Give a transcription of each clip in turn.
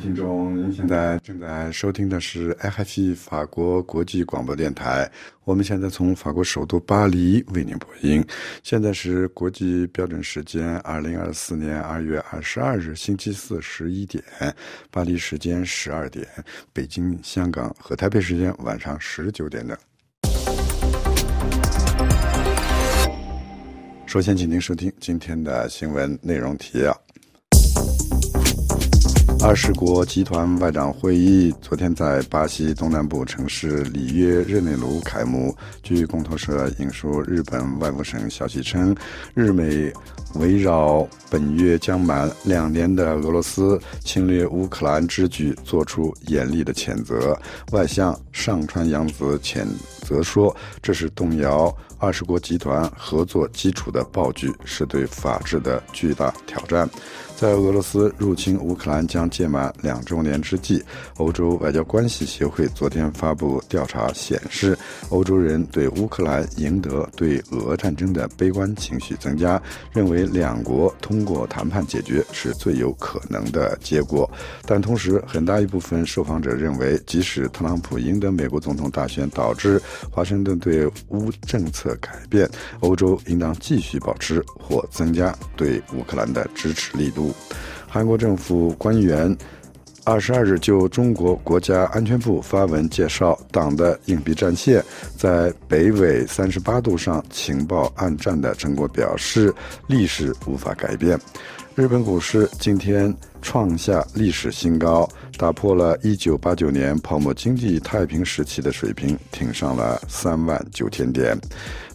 听众，您现在正在收听的是 RFI 法国国际广播电台。我们现在从法国首都巴黎为您播音。现在是国际标准时间二零二四年二月二十二日星期四十一点，巴黎时间十二点，北京、香港和台北时间晚上十九点的。首先，请您收听今天的新闻内容提要。二十国集团外长会议昨天在巴西东南部城市里约热内卢开幕。据共同社引述日本外务省消息称，日美围绕本月将满两年的俄罗斯侵略乌克兰之举作出严厉的谴责。外相上川洋子谴责说，这是动摇二十国集团合作基础的暴举，是对法治的巨大挑战。在俄罗斯入侵乌克兰将届满两周年之际，欧洲外交关系协会昨天发布调查显示，欧洲人对乌克兰赢得对俄战争的悲观情绪增加，认为两国通过谈判解决是最有可能的结果。但同时，很大一部分受访者认为，即使特朗普赢得美国总统大选，导致华盛顿对乌政策改变，欧洲应当继续保持或增加对乌克兰的支持力度。韩国政府官员二十二日就中国国家安全部发文介绍，党的硬币战线在北纬三十八度上情报暗战的成果，表示历史无法改变。日本股市今天创下历史新高，打破了一九八九年泡沫经济太平时期的水平，挺上了三万九千点。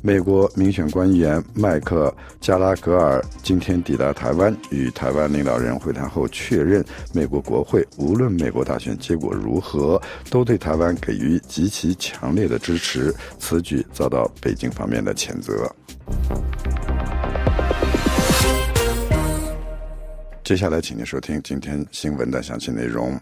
美国民选官员麦克加拉格尔今天抵达台湾，与台湾领导人会谈后确认，美国国会无论美国大选结果如何，都对台湾给予极其强烈的支持。此举遭到北京方面的谴责。接下来，请您收听今天新闻的详细内容。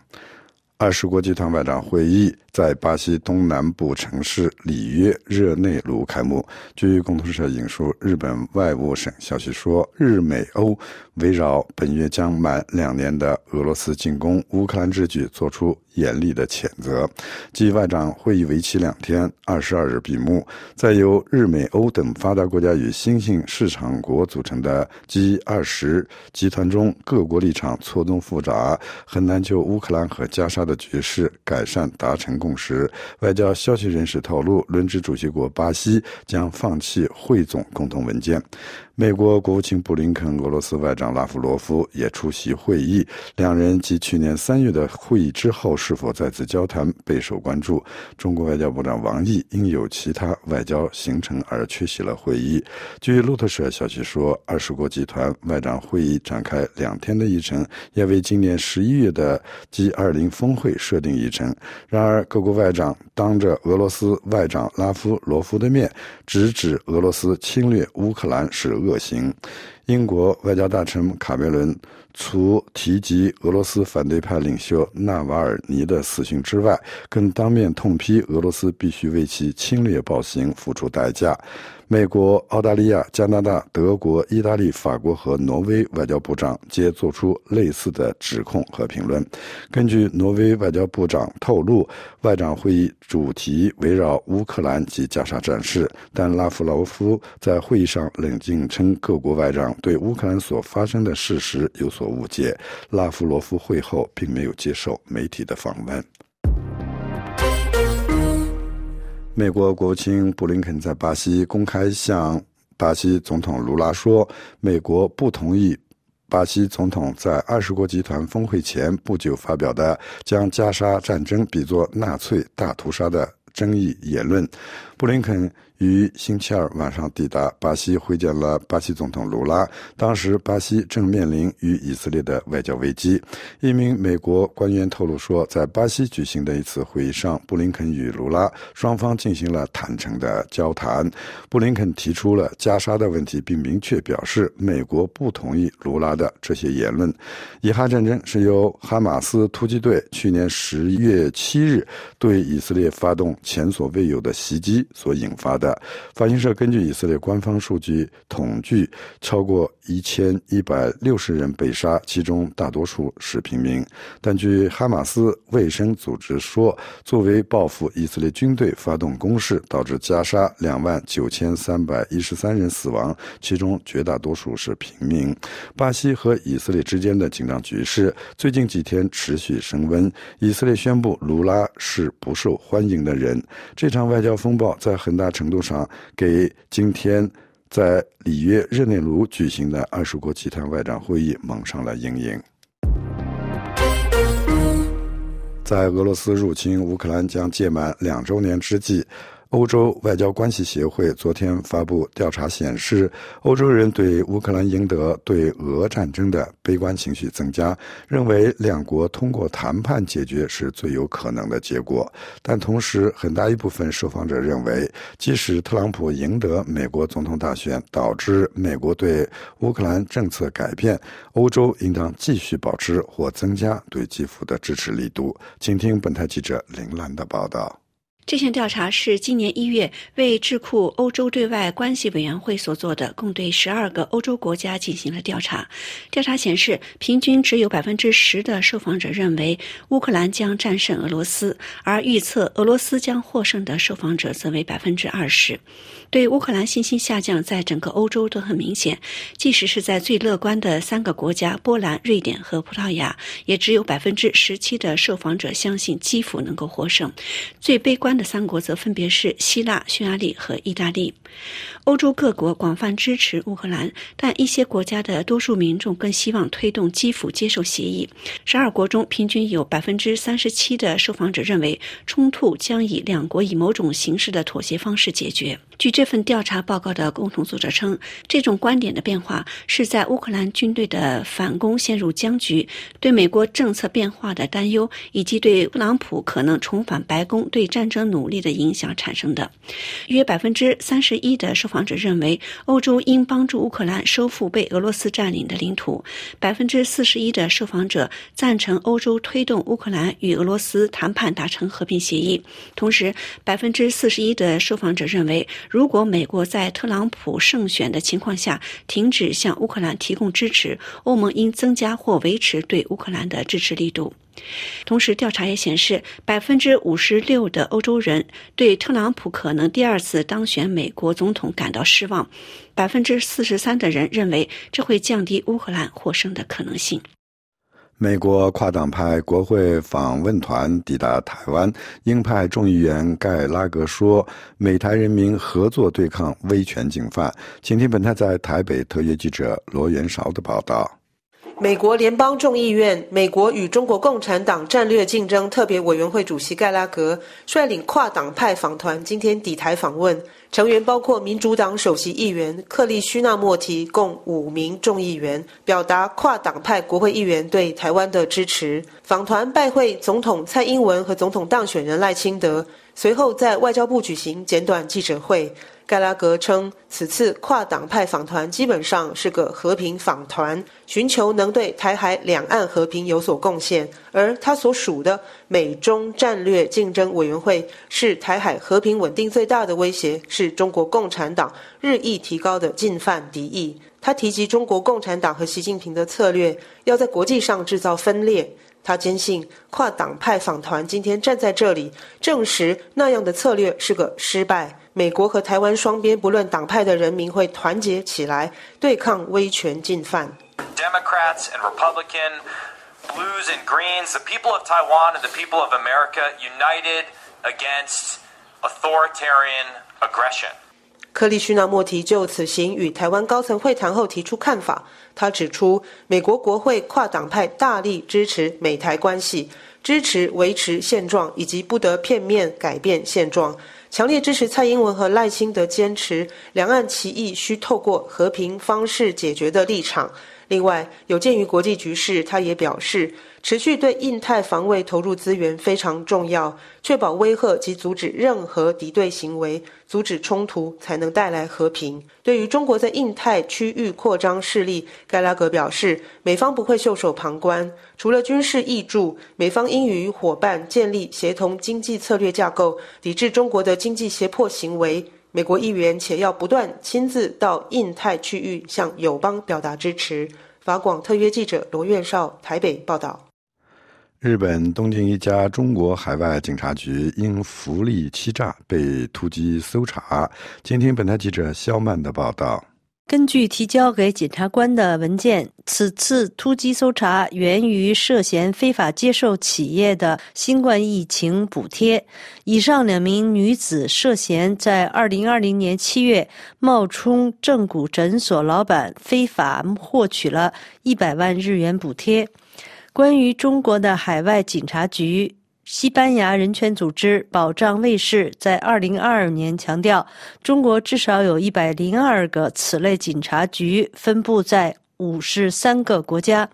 二十国集团外长会议在巴西东南部城市里约热内卢开幕。据共同社引述日本外务省消息说，日美欧围绕本月将满两年的俄罗斯进攻乌克兰之举作出严厉的谴责。继外长会议为期两天，二十二日闭幕。在由日美欧等发达国家与新兴市场国组成的 G 二十集团中，各国立场错综复杂，很难就乌克兰和加沙的。局势改善达成共识。外交消息人士透露，轮值主席国巴西将放弃汇总共同文件。美国国务卿布林肯、俄罗斯外长拉夫罗夫也出席会议。两人继去年三月的会议之后是否再次交谈备受关注。中国外交部长王毅因有其他外交行程而缺席了会议。据路透社消息说，二十国集团外长会议展开两天的议程，也为今年十一月的 G 二零峰会设定议程。然而，各国外长当着俄罗斯外长拉夫罗夫的面，直指俄罗斯侵略乌克兰是。恶行，英国外交大臣卡梅伦除提及俄罗斯反对派领袖纳瓦尔尼的死讯之外，更当面痛批俄罗斯必须为其侵略暴行付出代价。美国、澳大利亚、加拿大、德国、意大利、法国和挪威外交部长皆作出类似的指控和评论。根据挪威外交部长透露，外长会议主题围绕乌克兰及加沙战事，但拉夫劳夫在会议上冷静称，各国外长对乌克兰所发生的事实有所所误解。拉夫罗夫会后并没有接受媒体的访问。美国国务卿布林肯在巴西公开向巴西总统卢拉说：“美国不同意巴西总统在二十国集团峰会前不久发表的将加沙战争比作纳粹大屠杀的争议言论。”布林肯。于星期二晚上抵达巴西，会见了巴西总统卢拉。当时，巴西正面临与以色列的外交危机。一名美国官员透露说，在巴西举行的一次会议上，布林肯与卢拉双方进行了坦诚的交谈。布林肯提出了加沙的问题，并明确表示美国不同意卢拉的这些言论。以哈战争是由哈马斯突击队去年十月七日对以色列发动前所未有的袭击所引发的。法新社根据以色列官方数据统计，超过一千一百六十人被杀，其中大多数是平民。但据哈马斯卫生组织说，作为报复以色列军队发动攻势，导致加沙两万九千三百一十三人死亡，其中绝大多数是平民。巴西和以色列之间的紧张局势最近几天持续升温。以色列宣布卢拉是不受欢迎的人。这场外交风暴在很大程度上给今天在里约热内卢举行的二十国集团外长会议蒙上了阴影。在俄罗斯入侵乌克兰将届满两周年之际。欧洲外交关系协会昨天发布调查显示，欧洲人对乌克兰赢得对俄战争的悲观情绪增加，认为两国通过谈判解决是最有可能的结果。但同时，很大一部分受访者认为，即使特朗普赢得美国总统大选，导致美国对乌克兰政策改变，欧洲应当继续保持或增加对基辅的支持力度。请听本台记者林兰的报道。这项调查是今年一月为智库欧洲对外关系委员会所做的，共对十二个欧洲国家进行了调查。调查显示，平均只有百分之十的受访者认为乌克兰将战胜俄罗斯，而预测俄罗斯将获胜的受访者则为百分之二十。对乌克兰信心下降在整个欧洲都很明显，即使是在最乐观的三个国家——波兰、瑞典和葡萄牙，也只有百分之十七的受访者相信基辅能够获胜。最悲观。的三国则分别是希腊、匈牙利和意大利。欧洲各国广泛支持乌克兰，但一些国家的多数民众更希望推动基辅接受协议。十二国中，平均有百分之三十七的受访者认为冲突将以两国以某种形式的妥协方式解决。据这份调查报告的共同作者称，这种观点的变化是在乌克兰军队的反攻陷入僵局、对美国政策变化的担忧，以及对特朗普可能重返白宫对战争努力的影响产生的。约百分之三十一的受访者认为，欧洲应帮助乌克兰收复被俄罗斯占领的领土。百分之四十一的受访者赞成欧洲推动乌克兰与俄罗斯谈判达成和平协议。同时，百分之四十一的受访者认为。如果美国在特朗普胜选的情况下停止向乌克兰提供支持，欧盟应增加或维持对乌克兰的支持力度。同时，调查也显示，百分之五十六的欧洲人对特朗普可能第二次当选美国总统感到失望，百分之四十三的人认为这会降低乌克兰获胜的可能性。美国跨党派国会访问团抵达台湾，鹰派众议员盖拉格说：“美台人民合作对抗威权警犯。”请听本台在台北特约记者罗元韶的报道。美国联邦众议院美国与中国共产党战略竞争特别委员会主席盖拉格率领跨党派访团今天抵台访问。成员包括民主党首席议员克利须纳莫提，共五名众议员，表达跨党派国会议员对台湾的支持。访团拜会总统蔡英文和总统当选人赖清德，随后在外交部举行简短记者会。盖拉格称，此次跨党派访团基本上是个和平访团，寻求能对台海两岸和平有所贡献。而他所属的美中战略竞争委员会，是台海和平稳定最大的威胁，是中国共产党日益提高的进犯敌意。他提及中国共产党和习近平的策略，要在国际上制造分裂。他坚信，跨党派访团今天站在这里，证实那样的策略是个失败。美国和台湾双边不论党派的人民会团结起来，对抗威权进犯。Democrats and Republican, Blues and Greens, the people of Taiwan and the people of America united against authoritarian aggression. 克利须纳莫提就此行与台湾高层会谈后提出看法。他指出，美国国会跨党派大力支持美台关系，支持维持现状以及不得片面改变现状。强烈支持蔡英文和赖清德坚持两岸歧义需透过和平方式解决的立场。另外，有鉴于国际局势，他也表示，持续对印太防卫投入资源非常重要，确保威吓及阻止任何敌对行为，阻止冲突，才能带来和平。对于中国在印太区域扩张势力，盖拉格表示，美方不会袖手旁观。除了军事益助，美方应与伙伴建立协同经济策略架构，抵制中国的经济胁迫行为。美国议员且要不断亲自到印太区域向友邦表达支持。法广特约记者罗院少台北报道。日本东京一家中国海外警察局因福利欺诈被突击搜查。今天本台记者肖曼的报道。根据提交给检察官的文件，此次突击搜查源于涉嫌非法接受企业的新冠疫情补贴。以上两名女子涉嫌在2020年7月冒充正骨诊所老板，非法获取了一百万日元补贴。关于中国的海外警察局。西班牙人权组织保障卫士在2022年强调，中国至少有一百零二个此类警察局，分布在五十三个国家。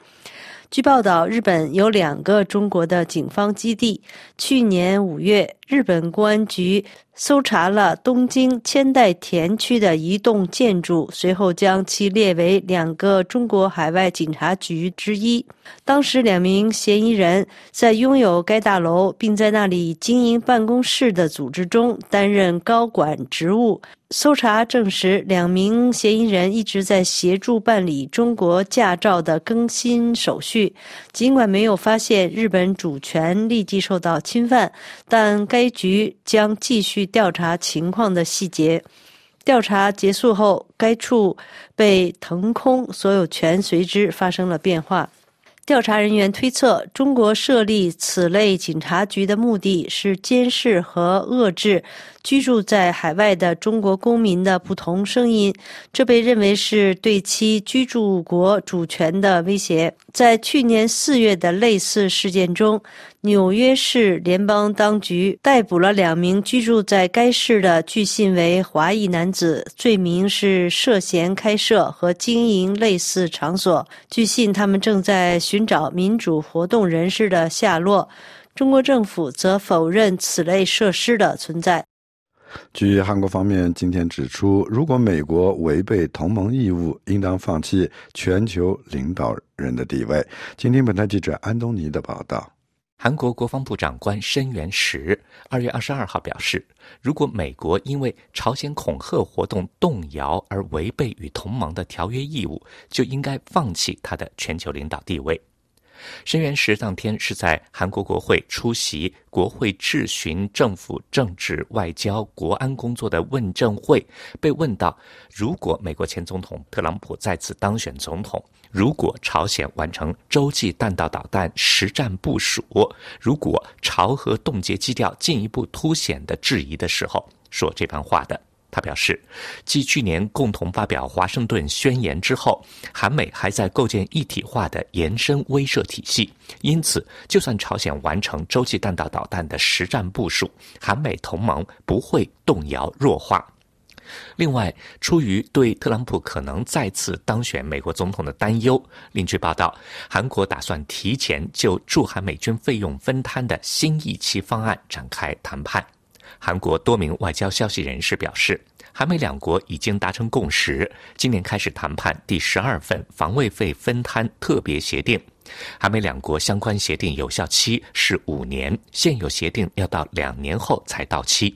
据报道，日本有两个中国的警方基地。去年五月，日本公安局。搜查了东京千代田区的一栋建筑，随后将其列为两个中国海外警察局之一。当时，两名嫌疑人在拥有该大楼并在那里经营办公室的组织中担任高管职务。搜查证实，两名嫌疑人一直在协助办理中国驾照的更新手续。尽管没有发现日本主权立即受到侵犯，但该局将继续。调查情况的细节。调查结束后，该处被腾空，所有权随之发生了变化。调查人员推测，中国设立此类警察局的目的是监视和遏制居住在海外的中国公民的不同声音，这被认为是对其居住国主权的威胁。在去年四月的类似事件中。纽约市联邦当局逮捕了两名居住在该市的据信为华裔男子，罪名是涉嫌开设和经营类似场所。据信，他们正在寻找民主活动人士的下落。中国政府则否认此类设施的存在。据韩国方面今天指出，如果美国违背同盟义务，应当放弃全球领导人的地位。今天，本台记者安东尼的报道。韩国国防部长官申元石二月二十二号表示，如果美国因为朝鲜恐吓活动动摇而违背与同盟的条约义务，就应该放弃他的全球领导地位。申元实当天是在韩国国会出席国会质询政府政治、外交、国安工作的问政会，被问到：如果美国前总统特朗普再次当选总统，如果朝鲜完成洲际弹道导弹实战部署，如果朝核冻结基调进一步凸显的质疑的时候，说这番话的。他表示，继去年共同发表华盛顿宣言之后，韩美还在构建一体化的延伸威慑体系。因此，就算朝鲜完成洲际弹道导弹的实战部署，韩美同盟不会动摇弱化。另外，出于对特朗普可能再次当选美国总统的担忧，另据报道，韩国打算提前就驻韩美军费用分摊的新一期方案展开谈判。韩国多名外交消息人士表示，韩美两国已经达成共识，今年开始谈判第十二份防卫费分摊特别协定。韩美两国相关协定有效期是五年，现有协定要到两年后才到期。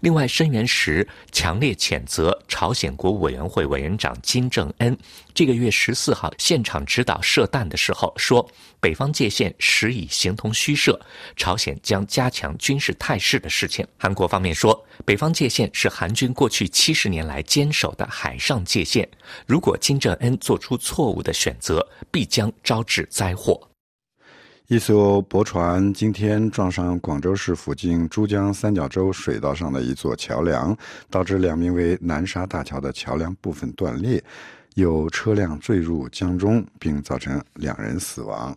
另外，申元时强烈谴责朝鲜国务委员会委员长金正恩这个月十四号现场指导射弹的时候说：“北方界线实已形同虚设，朝鲜将加强军事态势的事情。”韩国方面说：“北方界线是韩军过去七十年来坚守的海上界线，如果金正恩做出错误的选择，必将招致灾祸。”一艘驳船今天撞上广州市附近珠江三角洲水道上的一座桥梁，导致两名为南沙大桥的桥梁部分断裂，有车辆坠入江中，并造成两人死亡。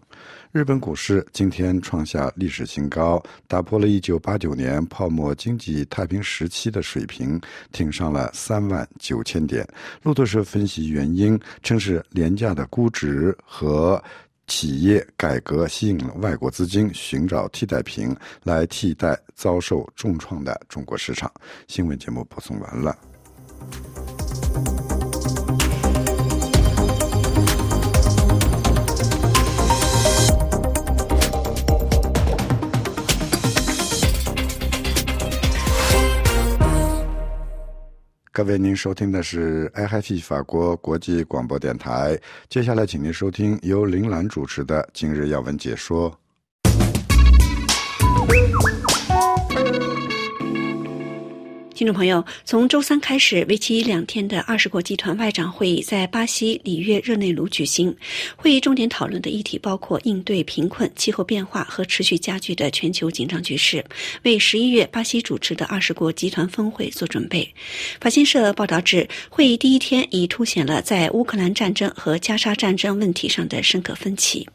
日本股市今天创下历史新高，打破了一九八九年泡沫经济太平时期的水平，挺上了三万九千点。路透社分析原因，称是廉价的估值和企业改革吸引了外国资金寻找替代品来替代遭受重创的中国市场。新闻节目播送完了。各位，您收听的是 IHT 法国国际广播电台。接下来，请您收听由林兰主持的《今日要闻》解说。听众朋友，从周三开始，为期两天的二十国集团外长会议在巴西里约热内卢举行。会议重点讨论的议题包括应对贫困、气候变化和持续加剧的全球紧张局势，为十一月巴西主持的二十国集团峰会做准备。法新社报道指，会议第一天已凸显了在乌克兰战争和加沙战争问题上的深刻分歧。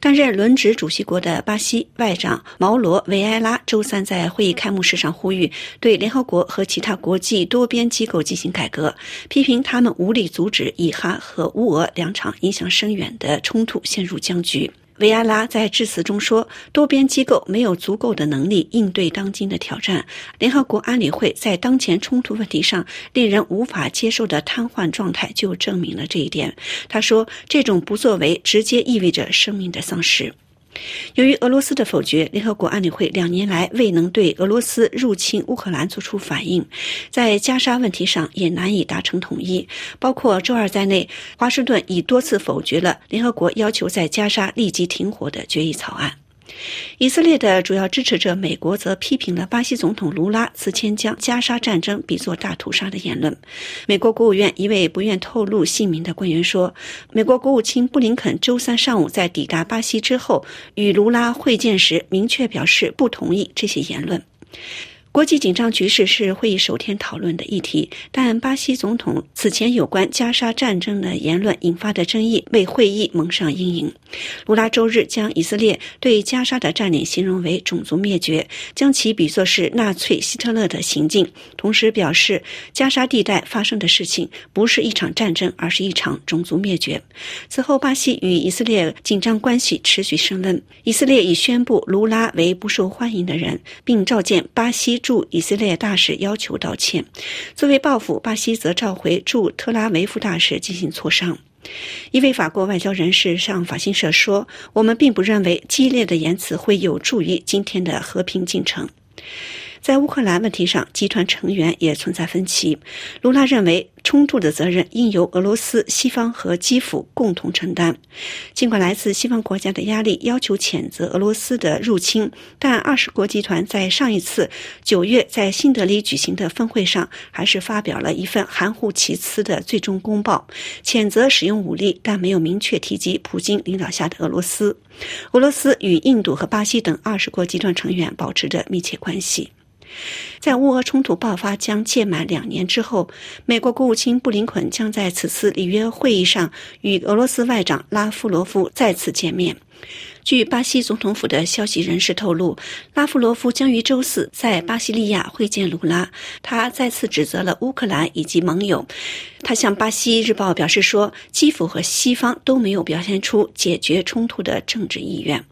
担任轮值主席国的巴西外长毛罗·维埃拉周三在会议开幕式上呼吁对联合国和其他国际多边机构进行改革，批评他们无力阻止以哈和乌俄两场影响深远的冲突陷入僵局。维埃拉在致辞中说：“多边机构没有足够的能力应对当今的挑战。联合国安理会在当前冲突问题上令人无法接受的瘫痪状态，就证明了这一点。”他说：“这种不作为直接意味着生命的丧失。”由于俄罗斯的否决，联合国安理会两年来未能对俄罗斯入侵乌克兰作出反应，在加沙问题上也难以达成统一。包括周二在内，华盛顿已多次否决了联合国要求在加沙立即停火的决议草案。以色列的主要支持者美国则批评了巴西总统卢拉此前将加沙战争比作大屠杀的言论。美国国务院一位不愿透露姓名的官员说，美国国务卿布林肯周三上午在抵达巴西之后与卢拉会见时，明确表示不同意这些言论。国际紧张局势是会议首天讨论的议题，但巴西总统此前有关加沙战争的言论引发的争议为会议蒙上阴影。卢拉周日将以色列对加沙的占领形容为种族灭绝，将其比作是纳粹希特勒的行径，同时表示加沙地带发生的事情不是一场战争，而是一场种族灭绝。此后，巴西与以色列紧张关系持续升温，以色列已宣布卢拉为不受欢迎的人，并召见巴西。驻以色列大使要求道歉，作为报复，巴西则召回驻特拉维夫大使进行磋商。一位法国外交人士向法新社说：“我们并不认为激烈的言辞会有助于今天的和平进程。”在乌克兰问题上，集团成员也存在分歧。卢拉认为，冲突的责任应由俄罗斯、西方和基辅共同承担。尽管来自西方国家的压力要求谴责俄罗斯的入侵，但二十国集团在上一次九月在新德里举行的峰会上，还是发表了一份含糊其辞的最终公报，谴责使用武力，但没有明确提及普京领导下的俄罗斯。俄罗斯与印度和巴西等二十国集团成员保持着密切关系。在乌俄冲突爆发将届满两年之后，美国国务卿布林肯将在此次里约会议上与俄罗斯外长拉夫罗夫再次见面。据巴西总统府的消息人士透露，拉夫罗夫将于周四在巴西利亚会见卢拉。他再次指责了乌克兰以及盟友。他向《巴西日报》表示说，基辅和西方都没有表现出解决冲突的政治意愿。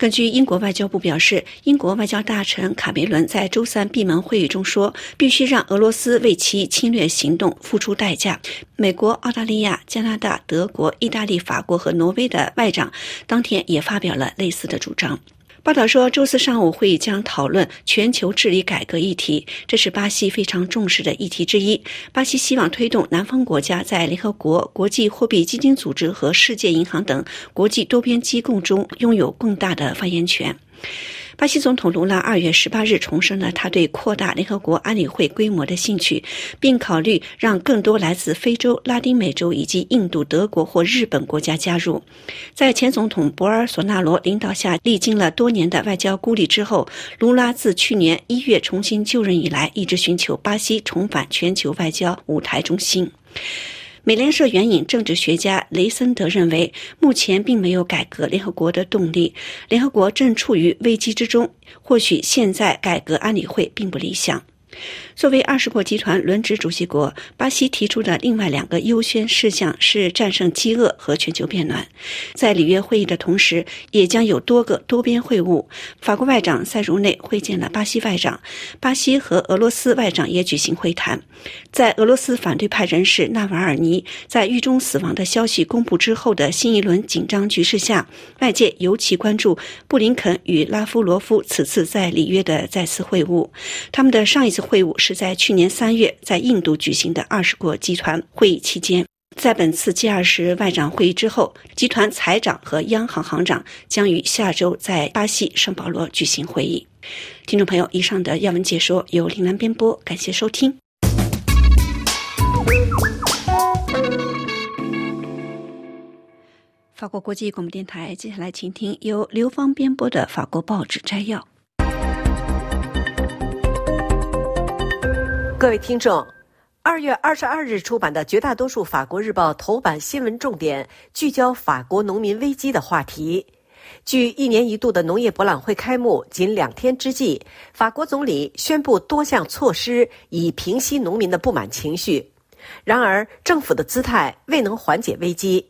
根据英国外交部表示，英国外交大臣卡梅伦在周三闭门会议中说：“必须让俄罗斯为其侵略行动付出代价。”美国、澳大利亚、加拿大、德国、意大利、法国和挪威的外长当天也发表了类似的主张。报道说，周四上午会议将讨论全球治理改革议题，这是巴西非常重视的议题之一。巴西希望推动南方国家在联合国、国际货币基金组织和世界银行等国际多边机构中拥有更大的发言权。巴西总统卢拉二月十八日重申了他对扩大联合国安理会规模的兴趣，并考虑让更多来自非洲、拉丁美洲以及印度、德国或日本国家加入。在前总统博尔索纳罗领导下，历经了多年的外交孤立之后，卢拉自去年一月重新就任以来，一直寻求巴西重返全球外交舞台中心。美联社援引政治学家雷森德认为，目前并没有改革联合国的动力，联合国正处于危机之中。或许现在改革安理会并不理想。作为二十国集团轮值主席国，巴西提出的另外两个优先事项是战胜饥饿和全球变暖。在里约会议的同时，也将有多个多边会晤。法国外长塞茹内会见了巴西外长，巴西和俄罗斯外长也举行会谈。在俄罗斯反对派人士纳瓦尔尼在狱中死亡的消息公布之后的新一轮紧张局势下，外界尤其关注布林肯与拉夫罗夫此次在里约的再次会晤。他们的上一次会晤是。在去年三月在印度举行的二十国集团会议期间，在本次 G 二十外长会议之后，集团财长和央行行长将于下周在巴西圣保罗举行会议。听众朋友，以上的要闻解说由林兰编播，感谢收听。法国国际广播电台，接下来请听由刘芳编播的法国报纸摘要。各位听众，二月二十二日出版的绝大多数法国日报头版新闻重点聚焦法国农民危机的话题。距一年一度的农业博览会开幕仅两天之际，法国总理宣布多项措施以平息农民的不满情绪。然而，政府的姿态未能缓解危机。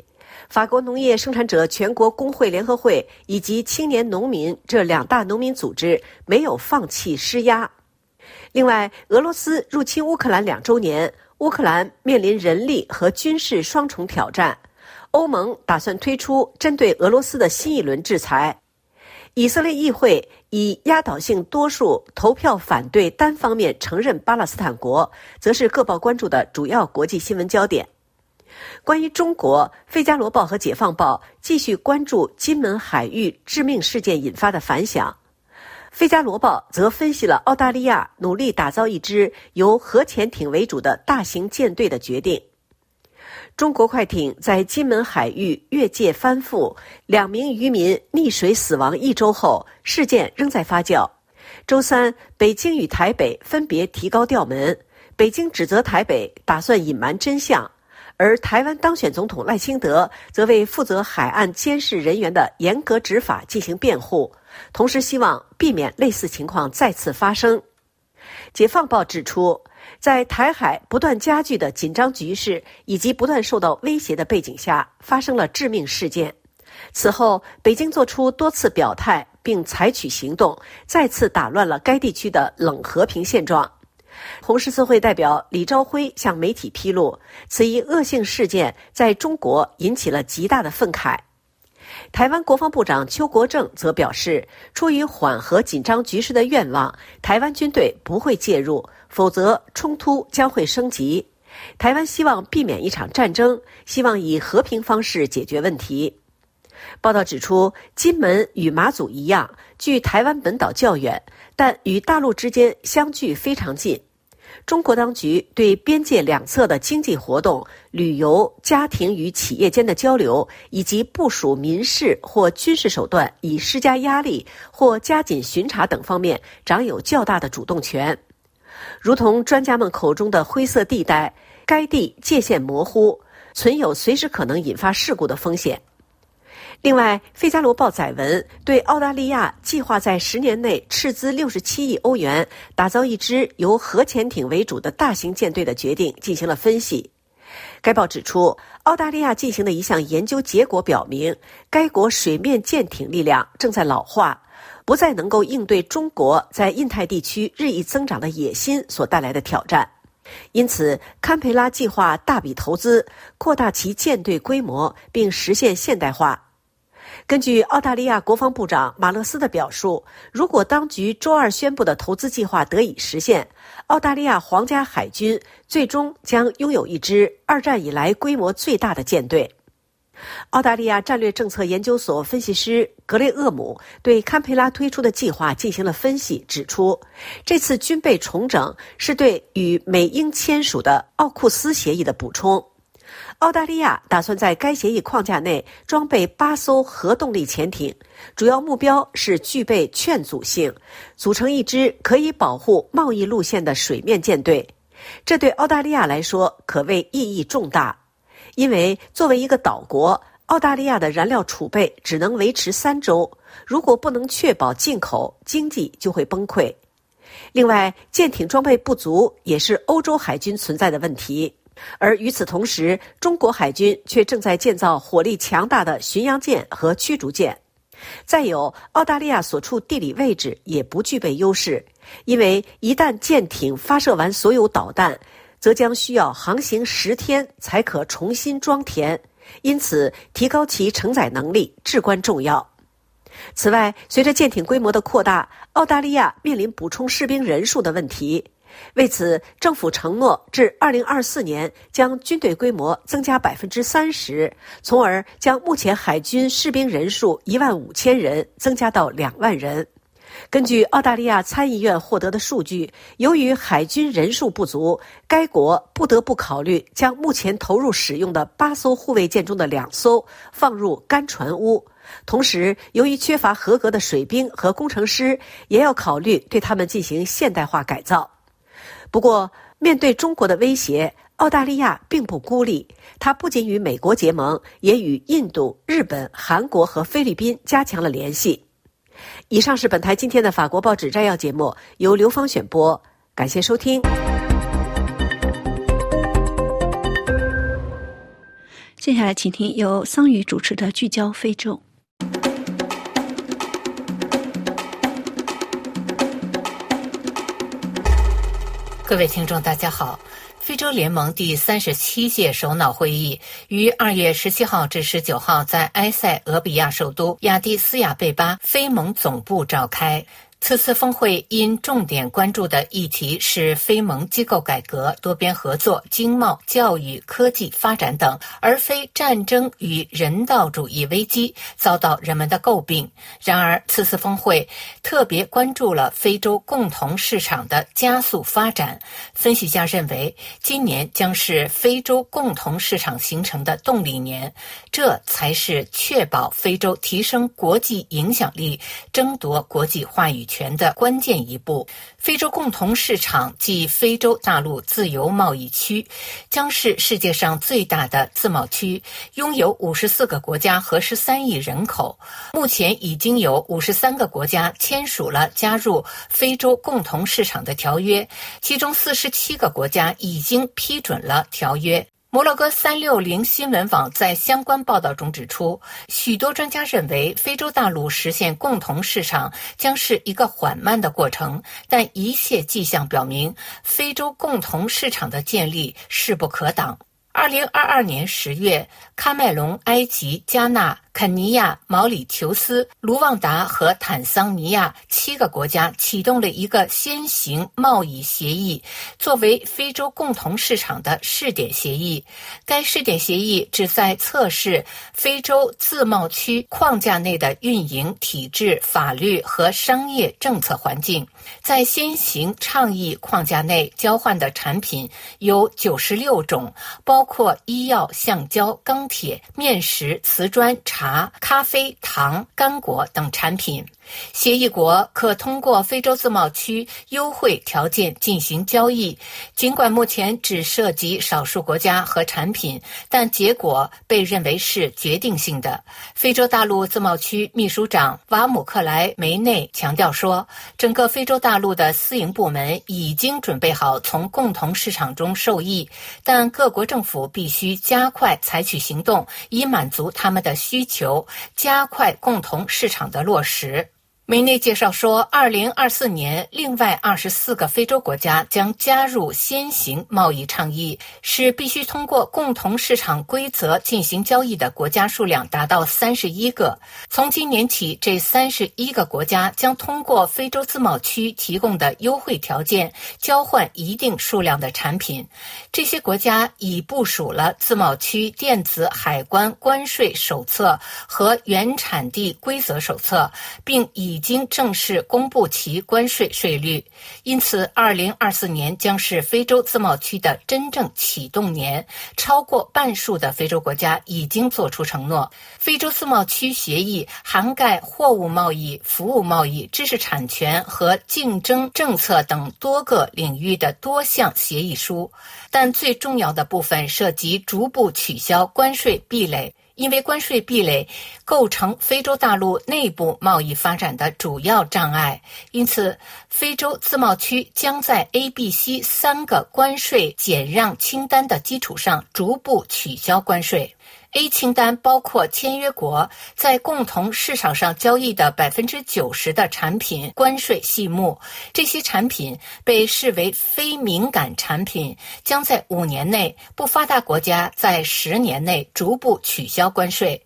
法国农业生产者全国工会联合会以及青年农民这两大农民组织没有放弃施压。另外，俄罗斯入侵乌克兰两周年，乌克兰面临人力和军事双重挑战。欧盟打算推出针对俄罗斯的新一轮制裁。以色列议会以压倒性多数投票反对单方面承认巴勒斯坦国，则是各报关注的主要国际新闻焦点。关于中国，《费加罗报》和《解放报》继续关注金门海域致命事件引发的反响。《费加罗报》则分析了澳大利亚努力打造一支由核潜艇为主的大型舰队的决定。中国快艇在金门海域越界翻覆，两名渔民溺水死亡一周后，事件仍在发酵。周三，北京与台北分别提高调门，北京指责台北打算隐瞒真相，而台湾当选总统赖清德则为负责海岸监视人员的严格执法进行辩护。同时，希望避免类似情况再次发生。解放报指出，在台海不断加剧的紧张局势以及不断受到威胁的背景下，发生了致命事件。此后，北京作出多次表态，并采取行动，再次打乱了该地区的冷和平现状。红十字会代表李朝辉向媒体披露，此一恶性事件在中国引起了极大的愤慨。台湾国防部长邱国正则表示，出于缓和紧张局势的愿望，台湾军队不会介入，否则冲突将会升级。台湾希望避免一场战争，希望以和平方式解决问题。报道指出，金门与马祖一样，距台湾本岛较远，但与大陆之间相距非常近。中国当局对边界两侧的经济活动、旅游、家庭与企业间的交流，以及部署民事或军事手段以施加压力或加紧巡查等方面，掌有较大的主动权。如同专家们口中的灰色地带，该地界限模糊，存有随时可能引发事故的风险。另外，《费加罗报》载文对澳大利亚计划在十年内斥资六十七亿欧元打造一支由核潜艇为主的大型舰队的决定进行了分析。该报指出，澳大利亚进行的一项研究结果表明，该国水面舰艇力量正在老化，不再能够应对中国在印太地区日益增长的野心所带来的挑战。因此，堪培拉计划大笔投资，扩大其舰队规模，并实现现代化。根据澳大利亚国防部长马勒斯的表述，如果当局周二宣布的投资计划得以实现，澳大利亚皇家海军最终将拥有一支二战以来规模最大的舰队。澳大利亚战略政策研究所分析师格雷厄姆对堪培拉推出的计划进行了分析，指出，这次军备重整是对与美英签署的奥库斯协议的补充。澳大利亚打算在该协议框架内装备八艘核动力潜艇，主要目标是具备劝阻性，组成一支可以保护贸易路线的水面舰队。这对澳大利亚来说可谓意义重大。因为作为一个岛国，澳大利亚的燃料储备只能维持三周，如果不能确保进口，经济就会崩溃。另外，舰艇装备不足也是欧洲海军存在的问题。而与此同时，中国海军却正在建造火力强大的巡洋舰和驱逐舰。再有，澳大利亚所处地理位置也不具备优势，因为一旦舰艇发射完所有导弹，则将需要航行十天才可重新装填，因此提高其承载能力至关重要。此外，随着舰艇规模的扩大，澳大利亚面临补充士兵人数的问题。为此，政府承诺至二零二四年将军队规模增加百分之三十，从而将目前海军士兵人数一万五千人增加到两万人。根据澳大利亚参议院获得的数据，由于海军人数不足，该国不得不考虑将目前投入使用的八艘护卫舰中的两艘放入干船坞。同时，由于缺乏合格的水兵和工程师，也要考虑对他们进行现代化改造。不过，面对中国的威胁，澳大利亚并不孤立。它不仅与美国结盟，也与印度、日本、韩国和菲律宾加强了联系。以上是本台今天的法国报纸摘要节目，由刘芳选播。感谢收听。接下来，请听由桑宇主持的《聚焦非洲》。各位听众，大家好。非洲联盟第三十七届首脑会议于二月十七号至十九号在埃塞俄比亚首都亚的斯亚贝巴非盟总部召开。此次峰会因重点关注的议题是非盟机构改革、多边合作、经贸、教育、科技发展等，而非战争与人道主义危机，遭到人们的诟病。然而，此次峰会特别关注了非洲共同市场的加速发展。分析家认为，今年将是非洲共同市场形成的动力年，这才是确保非洲提升国际影响力、争夺国际话语。权的关键一步。非洲共同市场即非洲大陆自由贸易区，将是世界上最大的自贸区，拥有五十四个国家和十三亿人口。目前已经有五十三个国家签署了加入非洲共同市场的条约，其中四十七个国家已经批准了条约。摩洛哥三六零新闻网在相关报道中指出，许多专家认为，非洲大陆实现共同市场将是一个缓慢的过程，但一切迹象表明，非洲共同市场的建立势不可挡。二零二二年十月，喀麦隆、埃及、加纳。肯尼亚、毛里求斯、卢旺达和坦桑尼亚七个国家启动了一个先行贸易协议，作为非洲共同市场的试点协议。该试点协议旨在测试非洲自贸区框架内的运营体制、法律和商业政策环境。在先行倡议框架内交换的产品有九十六种，包括医药、橡胶、钢铁、面食、瓷砖、茶。茶、咖啡、糖、干果等产品。协议国可通过非洲自贸区优惠条件进行交易，尽管目前只涉及少数国家和产品，但结果被认为是决定性的。非洲大陆自贸区秘书长瓦姆克莱梅内强调说：“整个非洲大陆的私营部门已经准备好从共同市场中受益，但各国政府必须加快采取行动，以满足他们的需求，加快共同市场的落实。”梅内介绍说，二零二四年，另外二十四个非洲国家将加入先行贸易倡议，使必须通过共同市场规则进行交易的国家数量达到三十一个。从今年起，这三十一个国家将通过非洲自贸区提供的优惠条件交换一定数量的产品。这些国家已部署了自贸区电子海关关税手册和原产地规则手册，并已。已经正式公布其关税税率，因此2024年将是非洲自贸区的真正启动年。超过半数的非洲国家已经做出承诺。非洲自贸区协议涵盖货物贸易、服务贸易、知识产权和竞争政策等多个领域的多项协议书，但最重要的部分涉及逐步取消关税壁垒。因为关税壁垒构成非洲大陆内部贸易发展的主要障碍，因此非洲自贸区将在 A、B、C 三个关税减让清单的基础上逐步取消关税。A 清单包括签约国在共同市场上交易的百分之九十的产品关税细目，这些产品被视为非敏感产品，将在五年内；不发达国家在十年内逐步取消关税。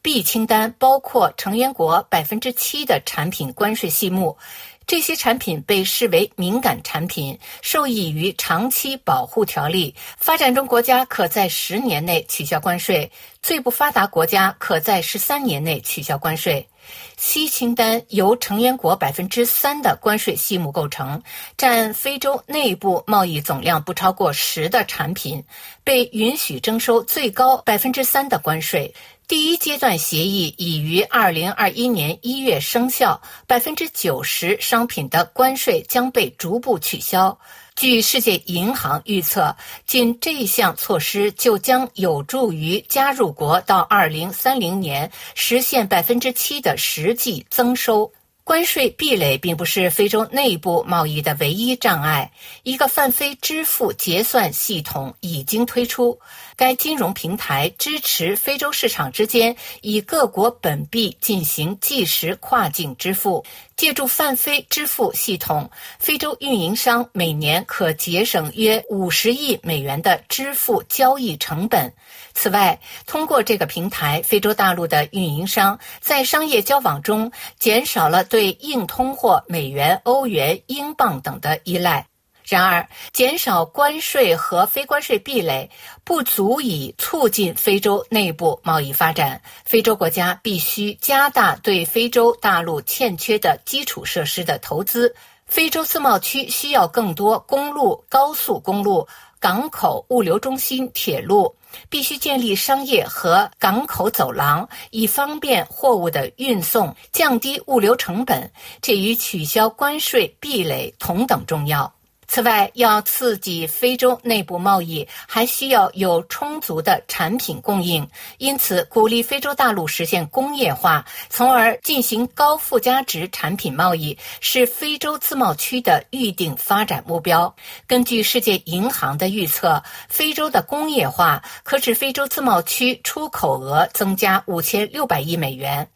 B 清单包括成员国百分之七的产品关税细目。这些产品被视为敏感产品，受益于长期保护条例。发展中国家可在十年内取消关税，最不发达国家可在十三年内取消关税。C 清单由成员国百分之三的关税细目构成，占非洲内部贸易总量不超过十的产品，被允许征收最高百分之三的关税。第一阶段协议已于二零二一年一月生效，百分之九十商品的关税将被逐步取消。据世界银行预测，仅这项措施就将有助于加入国到二零三零年实现百分之七的实际增收。关税壁垒并不是非洲内部贸易的唯一障碍。一个泛非支付结算系统已经推出，该金融平台支持非洲市场之间以各国本币进行即时跨境支付。借助泛非支付系统，非洲运营商每年可节省约五十亿美元的支付交易成本。此外，通过这个平台，非洲大陆的运营商在商业交往中减少了对硬通货美元、欧元、英镑等的依赖。然而，减少关税和非关税壁垒不足以促进非洲内部贸易发展。非洲国家必须加大对非洲大陆欠缺的基础设施的投资。非洲自贸区需要更多公路、高速公路、港口、物流中心、铁路，必须建立商业和港口走廊，以方便货物的运送，降低物流成本。这与取消关税壁垒同等重要。此外，要刺激非洲内部贸易，还需要有充足的产品供应。因此，鼓励非洲大陆实现工业化，从而进行高附加值产品贸易，是非洲自贸区的预定发展目标。根据世界银行的预测，非洲的工业化可使非洲自贸区出口额增加五千六百亿美元。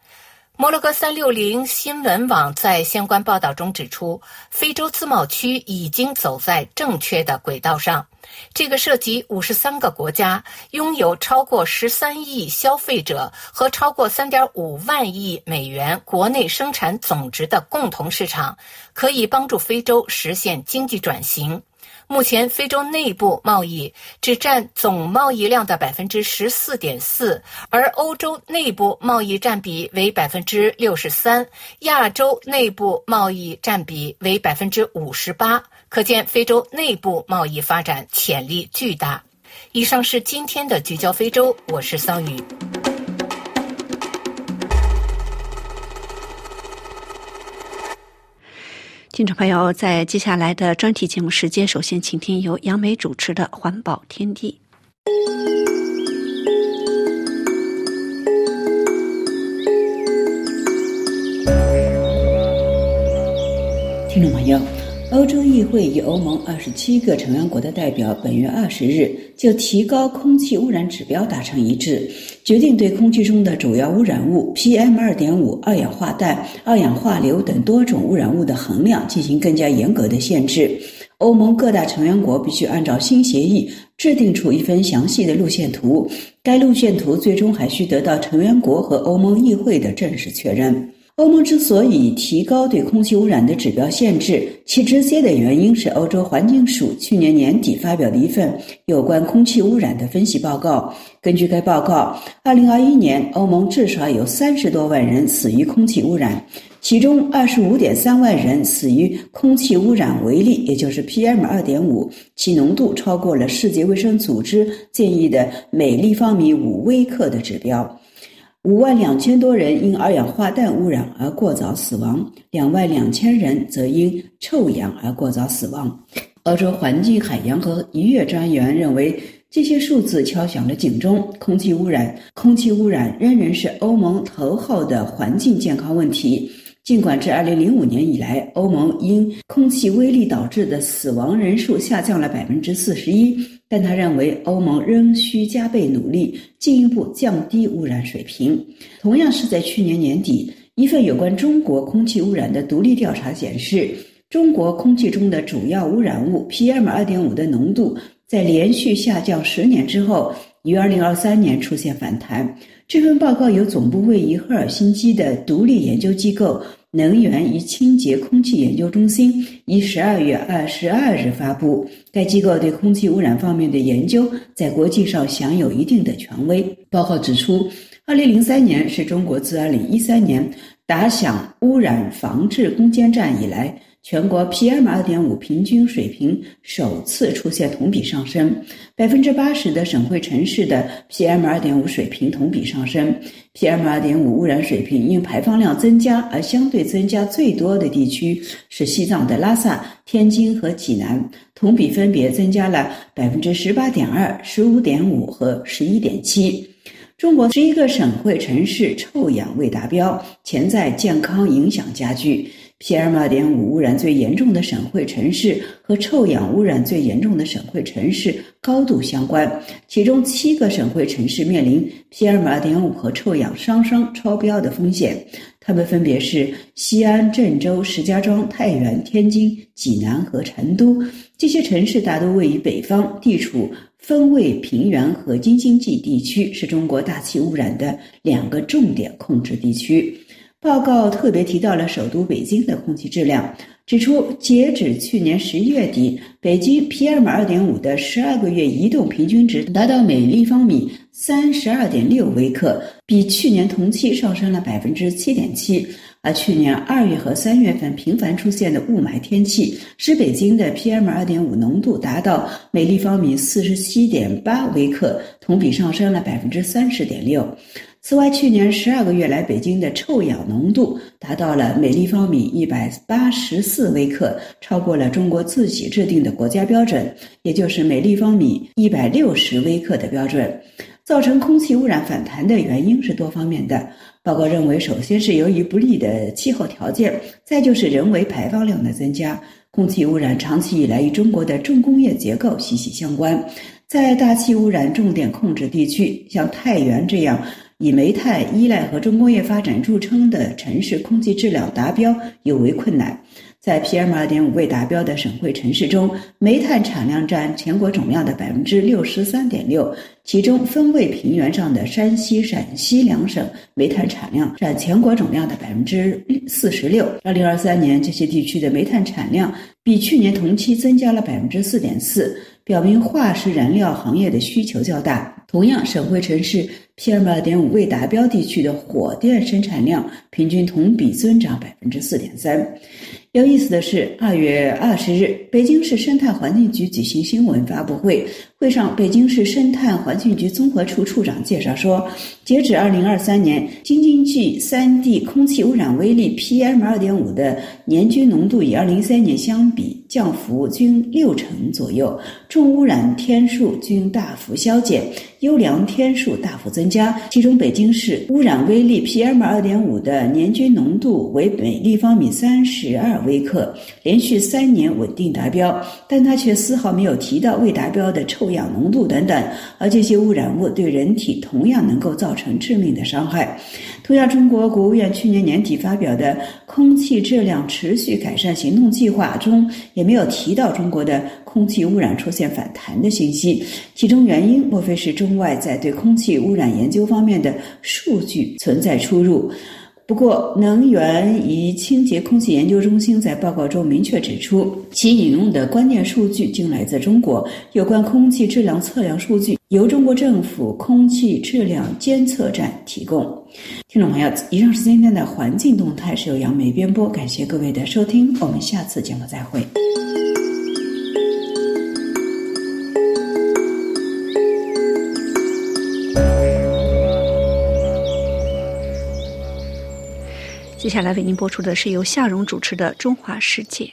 摩洛哥三六零新闻网在相关报道中指出，非洲自贸区已经走在正确的轨道上。这个涉及五十三个国家、拥有超过十三亿消费者和超过三点五万亿美元国内生产总值的共同市场，可以帮助非洲实现经济转型。目前，非洲内部贸易只占总贸易量的百分之十四点四，而欧洲内部贸易占比为百分之六十三，亚洲内部贸易占比为百分之五十八。可见，非洲内部贸易发展潜力巨大。以上是今天的聚焦非洲，我是桑宇。听众朋友，在接下来的专题节目时间，首先请听由杨梅主持的《环保天地》。听众朋友。欧洲议会与欧盟二十七个成员国的代表本月二十日就提高空气污染指标达成一致，决定对空气中的主要污染物 PM 二点五、二氧化氮、二氧化硫等多种污染物的衡量进行更加严格的限制。欧盟各大成员国必须按照新协议制定出一份详细的路线图，该路线图最终还需得到成员国和欧盟议会的正式确认。欧盟之所以提高对空气污染的指标限制，其直接的原因是欧洲环境署去年年底发表的一份有关空气污染的分析报告。根据该报告，2021年欧盟至少有三十多万人死于空气污染，其中25.3万人死于空气污染微粒，也就是 PM2.5，其浓度超过了世界卫生组织建议的每立方米五微克的指标。五万两千多人因二氧化氮污染而过早死亡，两万两千人则因臭氧而过早死亡。欧洲环境、海洋和渔业专员认为，这些数字敲响了警钟。空气污染，空气污染仍然是欧盟头号的环境健康问题。尽管自2005年以来，欧盟因空气微粒导致的死亡人数下降了百分之四十一，但他认为欧盟仍需加倍努力，进一步降低污染水平。同样是在去年年底，一份有关中国空气污染的独立调查显示，中国空气中的主要污染物 PM2.5 的浓度在连续下降十年之后，于2023年出现反弹。这份报告由总部位于赫尔辛基的独立研究机构。能源与清洁空气研究中心于十二月二十二日发布。该机构对空气污染方面的研究在国际上享有一定的权威。报告指出，二零零三年是中国自二零一三年打响污染防治攻坚战以来。全国 PM 二点五平均水平首次出现同比上升，百分之八十的省会城市的 PM 二点五水平同比上升。PM 二点五污染水平因排放量增加而相对增加最多的地区是西藏的拉萨、天津和济南，同比分别增加了百分之十八点二、十五点五和十一点七。中国十一个省会城市臭氧未达标，潜在健康影响加剧。PM 二点五污染最严重的省会城市和臭氧污染最严重的省会城市高度相关，其中七个省会城市面临 PM 二点五和臭氧双双超标的风险，它们分别是西安、郑州、石家庄、太原、天津、济南和成都。这些城市大多位于北方，地处汾渭平原和京津冀地区，是中国大气污染的两个重点控制地区。报告特别提到了首都北京的空气质量，指出截止去年十一月底，北京 PM 二点五的十二个月移动平均值达到每立方米三十二点六微克，比去年同期上升了百分之七点七。而去年二月和三月份频繁出现的雾霾天气，使北京的 PM 二点五浓度达到每立方米四十七点八微克，同比上升了百分之三十点六。此外，去年十二个月来，北京的臭氧浓度达到了每立方米一百八十四微克，超过了中国自己制定的国家标准，也就是每立方米一百六十微克的标准。造成空气污染反弹的原因是多方面的。报告认为，首先是由于不利的气候条件，再就是人为排放量的增加。空气污染长期以来与中国的重工业结构息息相关，在大气污染重点控制地区，像太原这样。以煤炭依赖和重工业发展著称的城市，空气质量达标尤为困难。在 PM 二点五未达标的省会城市中，煤炭产量占全国总量的百分之六十三点六，其中汾渭平原上的山西、陕西两省煤炭产量占全国总量的百分之四十六。二零二三年，这些地区的煤炭产量比去年同期增加了百分之四点四，表明化石燃料行业的需求较大。同样，省会城市 PM 二点五未达标地区的火电生产量平均同比增长百分之四点三。有意思的是，二月二十日，北京市生态环境局举行新闻发布会，会上，北京市生态环境局综合处处长介绍说，截止二零二三年，京津冀三地空气污染微粒 PM 二点五的年均浓度与二零一三年相比降幅均六成左右，重污染天数均大幅消减。优良天数大幅增加，其中北京市污染微粒 PM 二点五的年均浓度为每立方米三十二微克，连续三年稳定达标。但他却丝毫没有提到未达标的臭氧浓度等等，而这些污染物对人体同样能够造成致命的伤害。同样，中国国务院去年年底发表的空气质量持续改善行动计划中，也没有提到中国的空气污染出现反弹的信息。其中原因，莫非是中外在对空气污染研究方面的数据存在出入？不过，能源与清洁空气研究中心在报告中明确指出，其引用的关键数据均来自中国。有关空气质量测量数据由中国政府空气质量监测站提供。听众朋友，以上是今天的环境动态，是由杨梅编播。感谢各位的收听，我们下次节目再会。接下来为您播出的是由夏蓉主持的《中华世界》。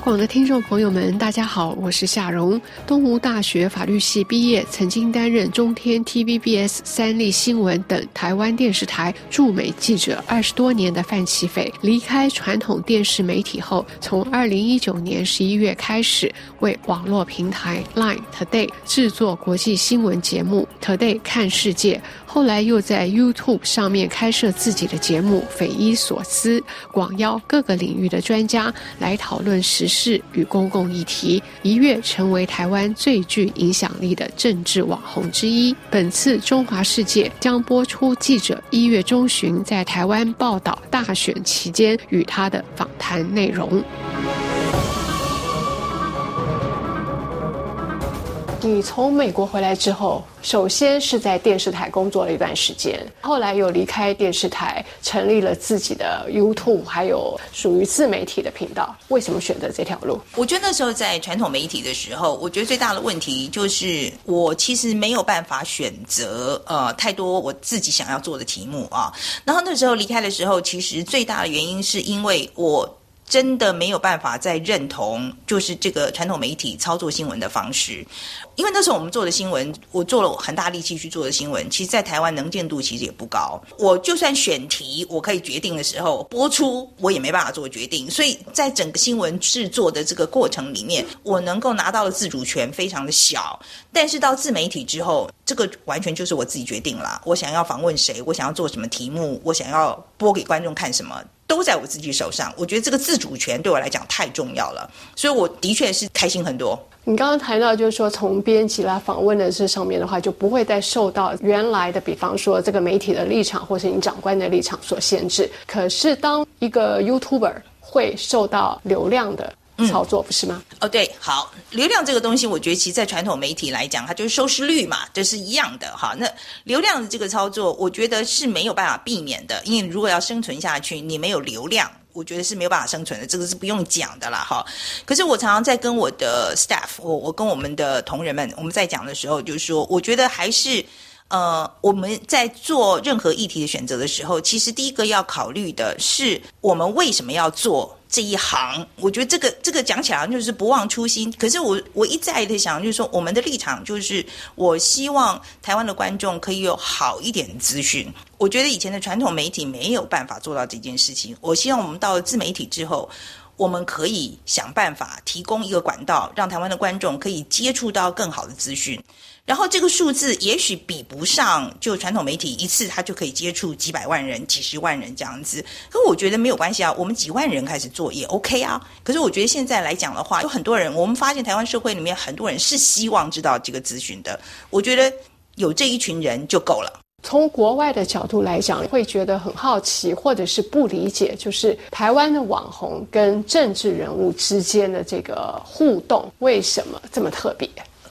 广的听众朋友们，大家好，我是夏蓉，东吴大学法律系毕业，曾经担任中天、TVBS、三立新闻等台湾电视台驻美记者二十多年的范启斐，离开传统电视媒体后，从二零一九年十一月开始为网络平台 Line Today 制作国际新闻节目 Today 看世界。后来又在 YouTube 上面开设自己的节目，匪夷所思，广邀各个领域的专家来讨论时事与公共议题，一跃成为台湾最具影响力的政治网红之一。本次中华世界将播出记者一月中旬在台湾报道大选期间与他的访谈内容。你从美国回来之后，首先是在电视台工作了一段时间，后来又离开电视台，成立了自己的 YouTube，还有属于自媒体的频道。为什么选择这条路？我觉得那时候在传统媒体的时候，我觉得最大的问题就是我其实没有办法选择呃太多我自己想要做的题目啊。然后那时候离开的时候，其实最大的原因是因为我。真的没有办法再认同，就是这个传统媒体操作新闻的方式，因为那时候我们做的新闻，我做了很大力气去做的新闻，其实，在台湾能见度其实也不高。我就算选题，我可以决定的时候，播出我也没办法做决定。所以在整个新闻制作的这个过程里面，我能够拿到的自主权非常的小。但是到自媒体之后，这个完全就是我自己决定了。我想要访问谁，我想要做什么题目，我想要播给观众看什么。都在我自己手上，我觉得这个自主权对我来讲太重要了，所以我的确是开心很多。你刚刚谈到，就是说从编辑来访问的这上面的话，就不会再受到原来的，比方说这个媒体的立场或是你长官的立场所限制。可是当一个 YouTuber 会受到流量的。操作不是吗？哦，对，好，流量这个东西，我觉得其实，在传统媒体来讲，它就是收视率嘛，这是一样的哈。那流量的这个操作，我觉得是没有办法避免的，因为如果要生存下去，你没有流量，我觉得是没有办法生存的，这个是不用讲的啦哈。可是我常常在跟我的 staff，我我跟我们的同仁们，我们在讲的时候，就是说，我觉得还是。呃，我们在做任何议题的选择的时候，其实第一个要考虑的是我们为什么要做这一行。我觉得这个这个讲起来就是不忘初心。可是我我一再的想，就是说我们的立场就是，我希望台湾的观众可以有好一点的资讯。我觉得以前的传统媒体没有办法做到这件事情。我希望我们到了自媒体之后，我们可以想办法提供一个管道，让台湾的观众可以接触到更好的资讯。然后这个数字也许比不上，就传统媒体一次他就可以接触几百万人、几十万人这样子。可我觉得没有关系啊，我们几万人开始做也 OK 啊。可是我觉得现在来讲的话，有很多人，我们发现台湾社会里面很多人是希望知道这个资讯的。我觉得有这一群人就够了。从国外的角度来讲，会觉得很好奇，或者是不理解，就是台湾的网红跟政治人物之间的这个互动为什么这么特别？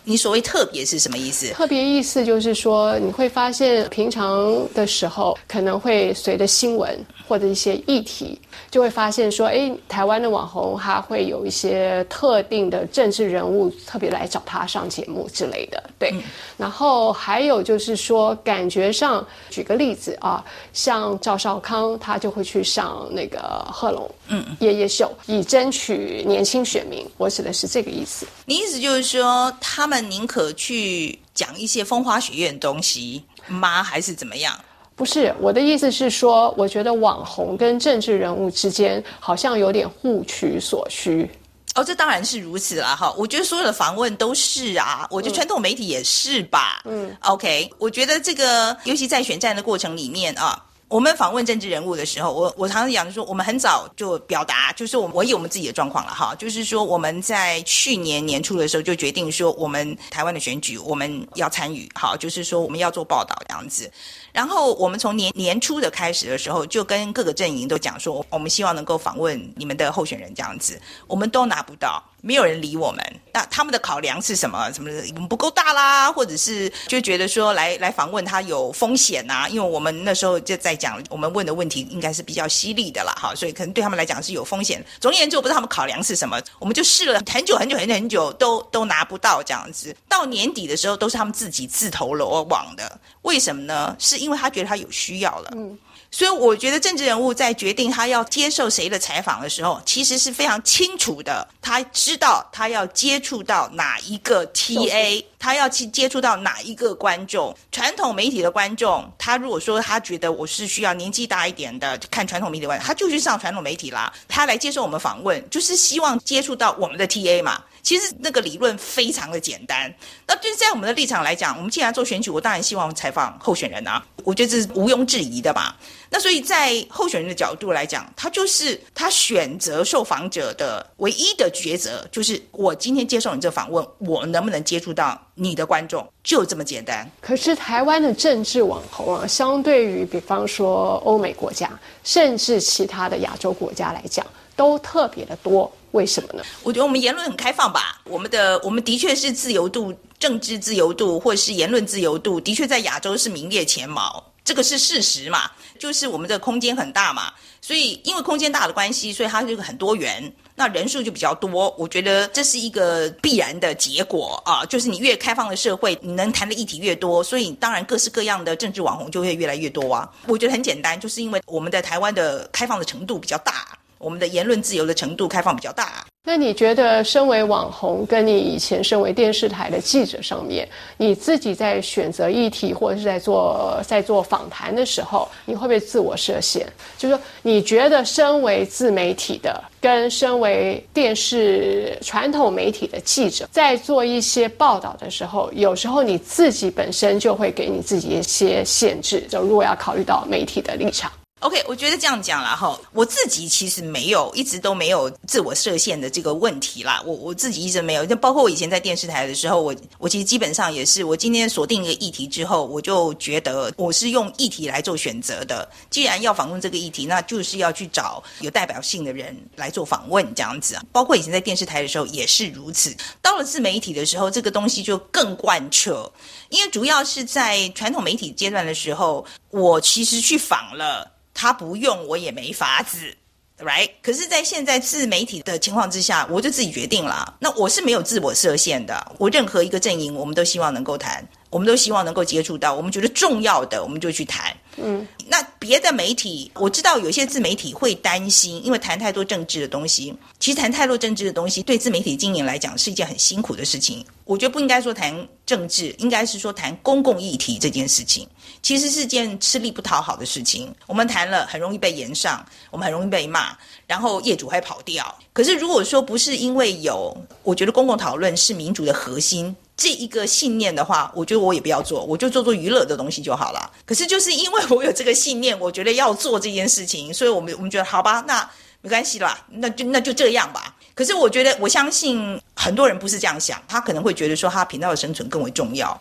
你所谓特别是什么意思？特别意思就是说，你会发现平常的时候可能会随着新闻或者一些议题，就会发现说，哎，台湾的网红他会有一些特定的政治人物特别来找他上节目之类的，对。然后还有就是说，感觉上，举个例子啊，像赵少康他就会去上那个贺龙嗯夜夜秀，以争取年轻选民。我指的是这个意思。你意思就是说他们。宁可去讲一些风花雪月的东西吗？还是怎么样？不是我的意思是说，我觉得网红跟政治人物之间好像有点互取所需。哦，这当然是如此啦，哈！我觉得所有的访问都是啊，我觉得传统媒体也是吧。嗯，OK，我觉得这个尤其在选战的过程里面啊。我们访问政治人物的时候，我我常常讲说，我们很早就表达，就是我我以我们自己的状况了哈，就是说我们在去年年初的时候就决定说，我们台湾的选举我们要参与，好，就是说我们要做报道这样子。然后我们从年年初的开始的时候，就跟各个阵营都讲说，我们希望能够访问你们的候选人这样子，我们都拿不到。没有人理我们，那他们的考量是什么？什么我们不够大啦，或者是就觉得说来来访问他有风险呐？因为我们那时候就在讲，我们问的问题应该是比较犀利的啦，哈，所以可能对他们来讲是有风险。总而言之，我不知道他们考量是什么，我们就试了很久很久很久很久，都都拿不到这样子。到年底的时候，都是他们自己自投罗网的。为什么呢？是因为他觉得他有需要了。嗯。所以我觉得政治人物在决定他要接受谁的采访的时候，其实是非常清楚的。他知道他要接触到哪一个 TA，他要去接触到哪一个观众。传统媒体的观众，他如果说他觉得我是需要年纪大一点的看传统媒体的观众，他就去上传统媒体啦。他来接受我们访问，就是希望接触到我们的 TA 嘛。其实那个理论非常的简单，那就是在我们的立场来讲，我们既然做选举，我当然希望采访候选人啊，我觉得这是毋庸置疑的吧。那所以在候选人的角度来讲，他就是他选择受访者的唯一的抉择，就是我今天接受你这访问，我能不能接触到你的观众，就这么简单。可是台湾的政治网红啊，相对于比方说欧美国家，甚至其他的亚洲国家来讲，都特别的多。为什么呢？我觉得我们言论很开放吧。我们的我们的确是自由度、政治自由度，或者是言论自由度，的确在亚洲是名列前茅。这个是事实嘛？就是我们的空间很大嘛。所以因为空间大的关系，所以它这个很多元，那人数就比较多。我觉得这是一个必然的结果啊。就是你越开放的社会，你能谈的议题越多，所以当然各式各样的政治网红就会越来越多啊。我觉得很简单，就是因为我们在台湾的开放的程度比较大。我们的言论自由的程度开放比较大。那你觉得，身为网红，跟你以前身为电视台的记者上面，你自己在选择议题或者是在做在做访谈的时候，你会不会自我设限？就是说，你觉得身为自媒体的，跟身为电视传统媒体的记者，在做一些报道的时候，有时候你自己本身就会给你自己一些限制。就如果要考虑到媒体的立场。OK，我觉得这样讲了哈，我自己其实没有一直都没有自我设限的这个问题啦。我我自己一直没有，就包括我以前在电视台的时候，我我其实基本上也是，我今天锁定一个议题之后，我就觉得我是用议题来做选择的。既然要访问这个议题，那就是要去找有代表性的人来做访问，这样子啊。包括以前在电视台的时候也是如此。到了自媒体的时候，这个东西就更贯彻，因为主要是在传统媒体阶段的时候，我其实去访了。他不用，我也没法子，right？可是，在现在自媒体的情况之下，我就自己决定了。那我是没有自我设限的，我任何一个阵营，我们都希望能够谈。我们都希望能够接触到，我们觉得重要的，我们就去谈。嗯，那别的媒体，我知道有些自媒体会担心，因为谈太多政治的东西。其实谈太多政治的东西，对自媒体经营来讲是一件很辛苦的事情。我觉得不应该说谈政治，应该是说谈公共议题这件事情，其实是件吃力不讨好的事情。我们谈了，很容易被延上，我们很容易被骂，然后业主还跑掉。可是如果说不是因为有，我觉得公共讨论是民主的核心。这一个信念的话，我觉得我也不要做，我就做做娱乐的东西就好了。可是就是因为我有这个信念，我觉得要做这件事情，所以我们我们觉得好吧，那没关系啦，那就那就这样吧。可是我觉得我相信很多人不是这样想，他可能会觉得说他频道的生存更为重要。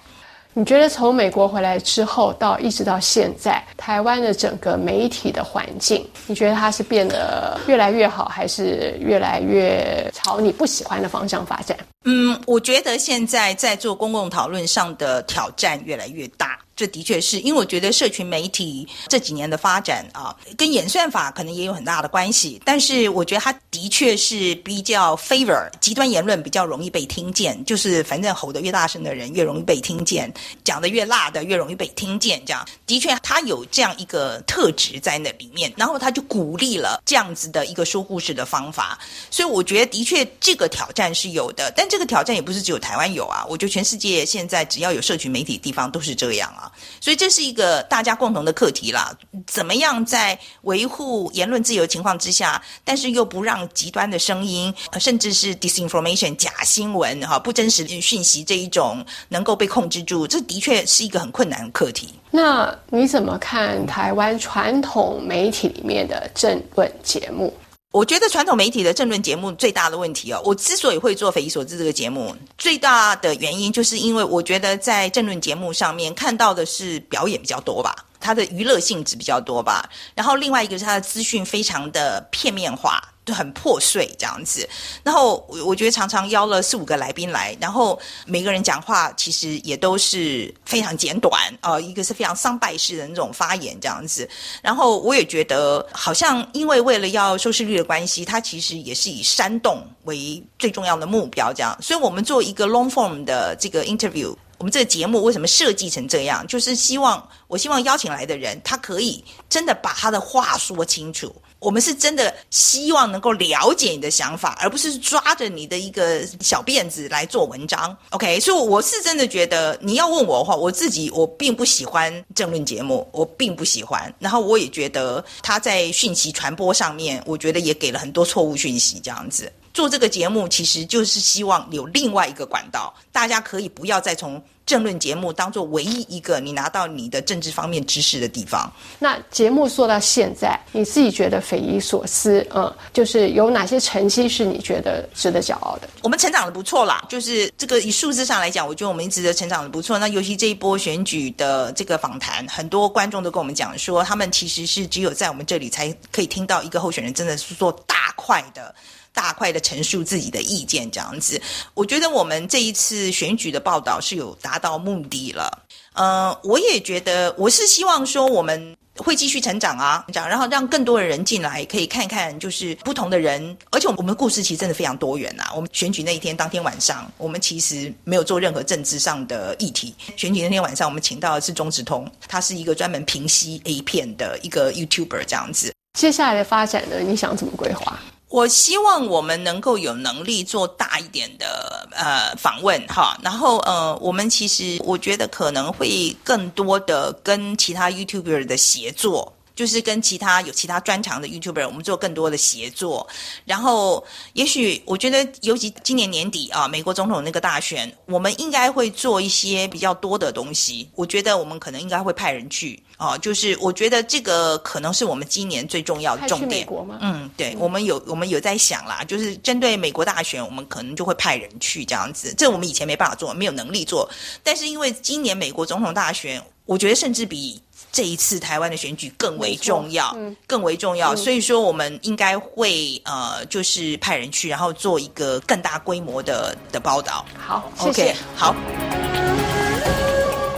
你觉得从美国回来之后到一直到现在，台湾的整个媒体的环境，你觉得它是变得越来越好，还是越来越朝你不喜欢的方向发展？嗯，我觉得现在在做公共讨论上的挑战越来越大。这的确是因为我觉得社群媒体这几年的发展啊，跟演算法可能也有很大的关系。但是我觉得它的确是比较 favor 极端言论比较容易被听见，就是反正吼得越大声的人越容易被听见，讲得越辣的越容易被听见。这样的确它有这样一个特质在那里面，然后他就鼓励了这样子的一个说故事的方法。所以我觉得的确这个挑战是有的，但这个挑战也不是只有台湾有啊。我觉得全世界现在只要有社群媒体的地方都是这样啊。所以这是一个大家共同的课题啦。怎么样在维护言论自由情况之下，但是又不让极端的声音，甚至是 disinformation 假新闻哈不真实讯息这一种能够被控制住？这的确是一个很困难的课题。那你怎么看台湾传统媒体里面的政论节目？我觉得传统媒体的政论节目最大的问题哦，我之所以会做匪夷所思这个节目，最大的原因就是因为我觉得在政论节目上面看到的是表演比较多吧。它的娱乐性质比较多吧，然后另外一个是它的资讯非常的片面化，就很破碎这样子。然后我我觉得常常邀了四五个来宾来，然后每个人讲话其实也都是非常简短啊，一个是非常丧败式的那种发言这样子。然后我也觉得好像因为为了要收视率的关系，它其实也是以煽动为最重要的目标这样。所以我们做一个 long form 的这个 interview。我们这个节目为什么设计成这样？就是希望，我希望邀请来的人，他可以真的把他的话说清楚。我们是真的希望能够了解你的想法，而不是抓着你的一个小辫子来做文章。OK，所以我是真的觉得，你要问我的话，我自己我并不喜欢政论节目，我并不喜欢。然后我也觉得他在讯息传播上面，我觉得也给了很多错误讯息，这样子。做这个节目其实就是希望有另外一个管道，大家可以不要再从政论节目当做唯一一个你拿到你的政治方面知识的地方。那节目做到现在，你自己觉得匪夷所思，嗯，就是有哪些成绩是你觉得值得骄傲的？我们成长的不错啦，就是这个以数字上来讲，我觉得我们一直的成长的不错。那尤其这一波选举的这个访谈，很多观众都跟我们讲说，他们其实是只有在我们这里才可以听到一个候选人真的是做大块的。大块的陈述自己的意见，这样子，我觉得我们这一次选举的报道是有达到目的了。呃，我也觉得，我是希望说我们会继续成长啊，长，然后让更多的人进来，可以看看就是不同的人，而且我们的故事其实真的非常多元呐。我们选举那一天当天晚上，我们其实没有做任何政治上的议题。选举那天晚上，我们请到的是钟子通，他是一个专门平息 A 片的一个 YouTuber 这样子。接下来的发展呢，你想怎么规划？我希望我们能够有能力做大一点的呃访问哈，然后呃，我们其实我觉得可能会更多的跟其他 YouTuber 的协作。就是跟其他有其他专长的 YouTuber，我们做更多的协作。然后，也许我觉得，尤其今年年底啊，美国总统那个大选，我们应该会做一些比较多的东西。我觉得我们可能应该会派人去啊，就是我觉得这个可能是我们今年最重要的重点。嗯，对，我们有我们有在想啦，就是针对美国大选，我们可能就会派人去这样子。这我们以前没办法做，没有能力做。但是因为今年美国总统大选，我觉得甚至比。这一次台湾的选举更为重要，更为重要，所以说我们应该会呃，就是派人去，然后做一个更大规模的的报道。好，谢谢。好。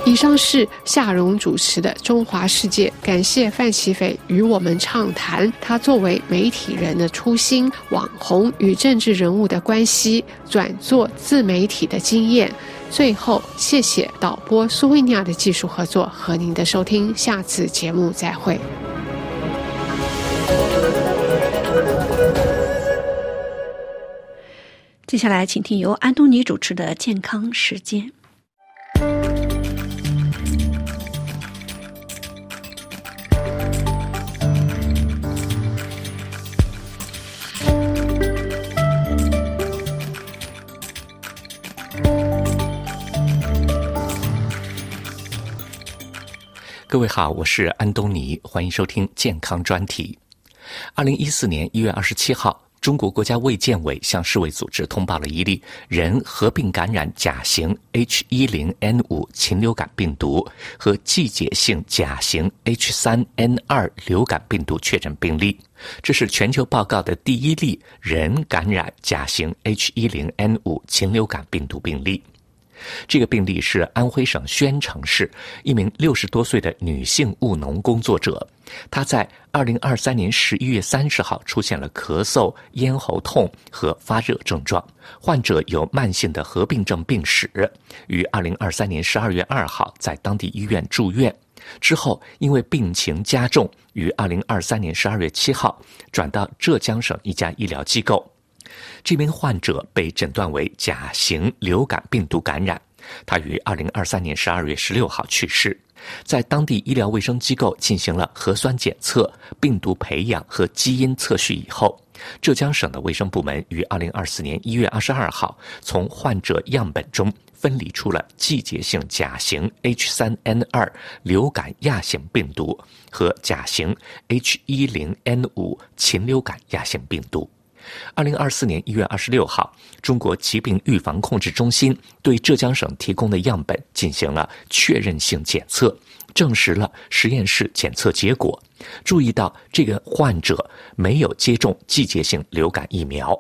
以上是夏荣主持的《中华世界》，感谢范奇斐与我们畅谈他作为媒体人的初心、网红与政治人物的关系、转做自媒体的经验。最后，谢谢导播苏维尼亚的技术合作和您的收听，下次节目再会。接下来，请听由安东尼主持的《健康时间》。各位好，我是安东尼，欢迎收听健康专题。二零一四年一月二十七号，中国国家卫健委向世卫组织通报了一例人合并感染甲型 H 一零 N 五禽流感病毒和季节性甲型 H 三 N 二流感病毒确诊病例，这是全球报告的第一例人感染甲型 H 一零 N 五禽流感病毒病例。这个病例是安徽省宣城市一名六十多岁的女性务农工作者，她在二零二三年十一月三十号出现了咳嗽、咽喉痛和发热症状，患者有慢性的合并症病史，于二零二三年十二月二号在当地医院住院，之后因为病情加重，于二零二三年十二月七号转到浙江省一家医疗机构。这名患者被诊断为甲型流感病毒感染，他于二零二三年十二月十六号去世。在当地医疗卫生机构进行了核酸检测、病毒培养和基因测序以后，浙江省的卫生部门于二零二四年一月二十二号从患者样本中分离出了季节性甲型 H 三 N 二流感亚型病毒和甲型 H 一零 N 五禽流感亚型病毒。二零二四年一月二十六号，中国疾病预防控制中心对浙江省提供的样本进行了确认性检测，证实了实验室检测结果。注意到这个患者没有接种季节性流感疫苗。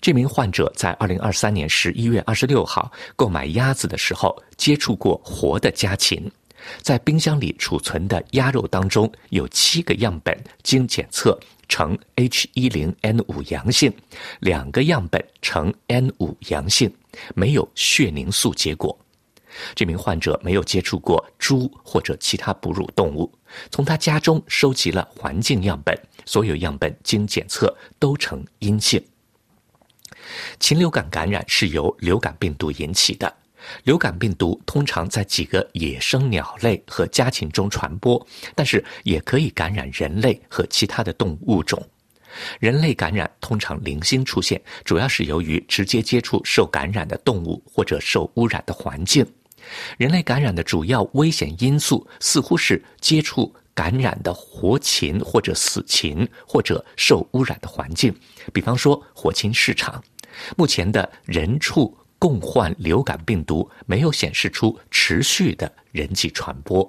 这名患者在二零二三年十一月二十六号购买鸭子的时候接触过活的家禽。在冰箱里储存的鸭肉当中，有七个样本经检测呈 H1N5 阳性，两个样本呈 N5 阳性，没有血凝素结果。这名患者没有接触过猪或者其他哺乳动物。从他家中收集了环境样本，所有样本经检测都呈阴性。禽流感感染是由流感病毒引起的。流感病毒通常在几个野生鸟类和家禽中传播，但是也可以感染人类和其他的动物物种。人类感染通常零星出现，主要是由于直接接触受感染的动物或者受污染的环境。人类感染的主要危险因素似乎是接触感染的活禽或者死禽，或者受污染的环境，比方说活禽市场。目前的人畜。共患流感病毒没有显示出持续的人际传播。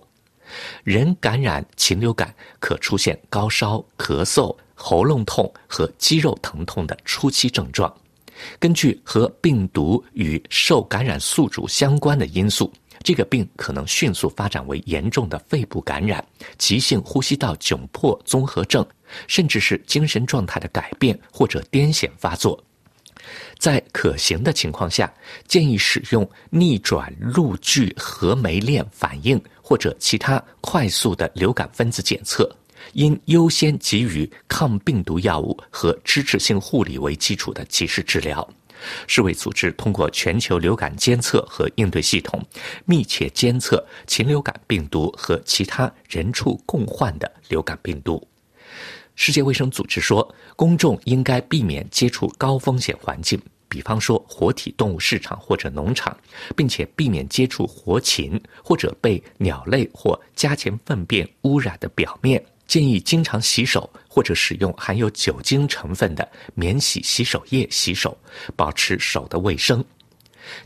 人感染禽流感可出现高烧、咳嗽、喉咙痛和肌肉疼痛的初期症状。根据和病毒与受感染宿主相关的因素，这个病可能迅速发展为严重的肺部感染、急性呼吸道窘迫综合症，甚至是精神状态的改变或者癫痫发作。在可行的情况下，建议使用逆转录聚核酶链反应或者其他快速的流感分子检测，应优先给予抗病毒药物和支持性护理为基础的及时治疗。世卫组织通过全球流感监测和应对系统，密切监测禽流感病毒和其他人畜共患的流感病毒。世界卫生组织说，公众应该避免接触高风险环境，比方说活体动物市场或者农场，并且避免接触活禽或者被鸟类或家禽粪便污染的表面。建议经常洗手，或者使用含有酒精成分的免洗洗手液洗手，保持手的卫生。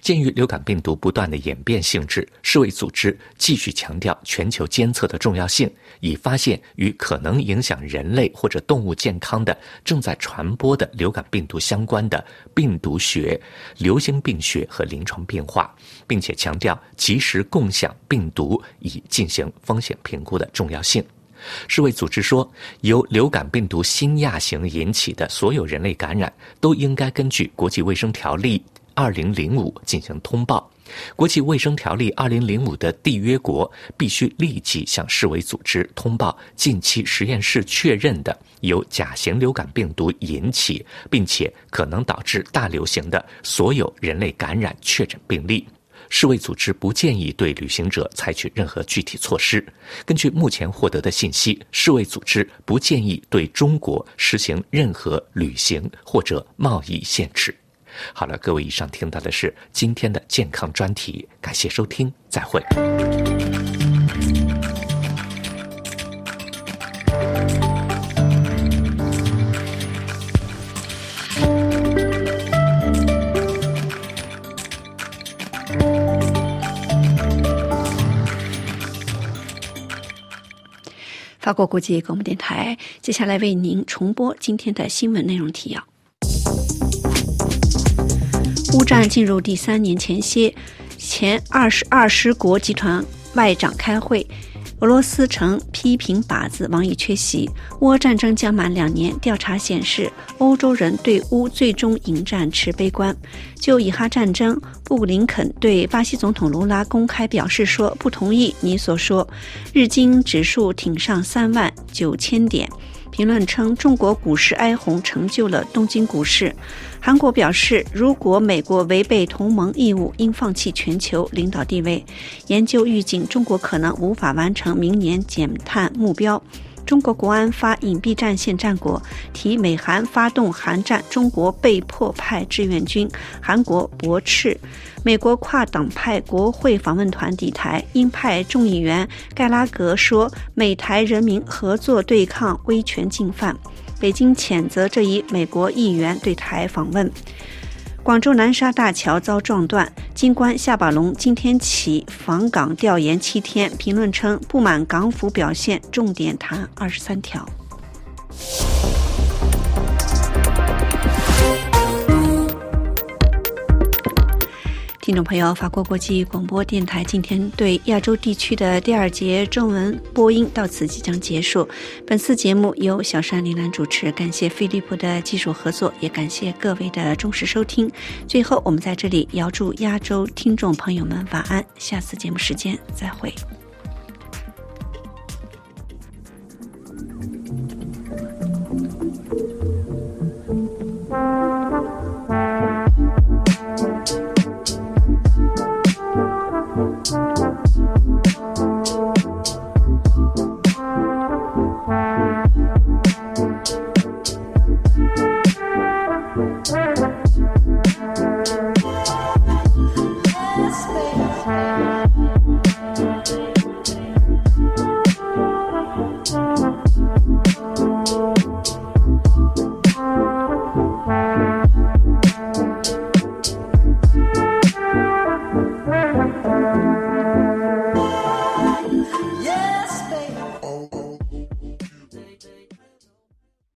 鉴于流感病毒不断的演变性质，世卫组织继续强调全球监测的重要性，以发现与可能影响人类或者动物健康的正在传播的流感病毒相关的病毒学、流行病学和临床变化，并且强调及时共享病毒以进行风险评估的重要性。世卫组织说，由流感病毒新亚型引起的所有人类感染都应该根据国际卫生条例。二零零五进行通报，国际卫生条例二零零五的缔约国必须立即向世卫组织通报近期实验室确认的由甲型流感病毒引起，并且可能导致大流行的所有人类感染确诊病例。世卫组织不建议对旅行者采取任何具体措施。根据目前获得的信息，世卫组织不建议对中国实行任何旅行或者贸易限制。好了，各位，以上听到的是今天的健康专题，感谢收听，再会。法国国际广播电台，接下来为您重播今天的新闻内容提要。乌战进入第三年前夕，前二十二师国集团外长开会，俄罗斯曾批评靶子王毅缺席。乌战争将满两年，调查显示，欧洲人对乌最终迎战持悲观。就以哈战争，布林肯对巴西总统卢拉公开表示说：“不同意你所说，日经指数挺上三万九千点。”评论称中国股市哀鸿成就了东京股市。韩国表示，如果美国违背同盟义务，应放弃全球领导地位。研究预警，中国可能无法完成明年减碳目标。中国国安发隐蔽战线战果，提美韩发动韩战，中国被迫派志愿军，韩国驳斥。美国跨党派国会访问团抵台，鹰派众议员盖拉格说，美台人民合作对抗威权进犯。北京谴责这一美国议员对台访问。广州南沙大桥遭撞断，金关夏宝龙今天起访港调研七天。评论称不满港府表现，重点谈二十三条。听众朋友，法国国际广播电台今天对亚洲地区的第二节中文播音到此即将结束。本次节目由小山林兰主持，感谢飞利浦的技术合作，也感谢各位的忠实收听。最后我们在这里遥祝亚洲听众朋友们晚安，下次节目时间再会。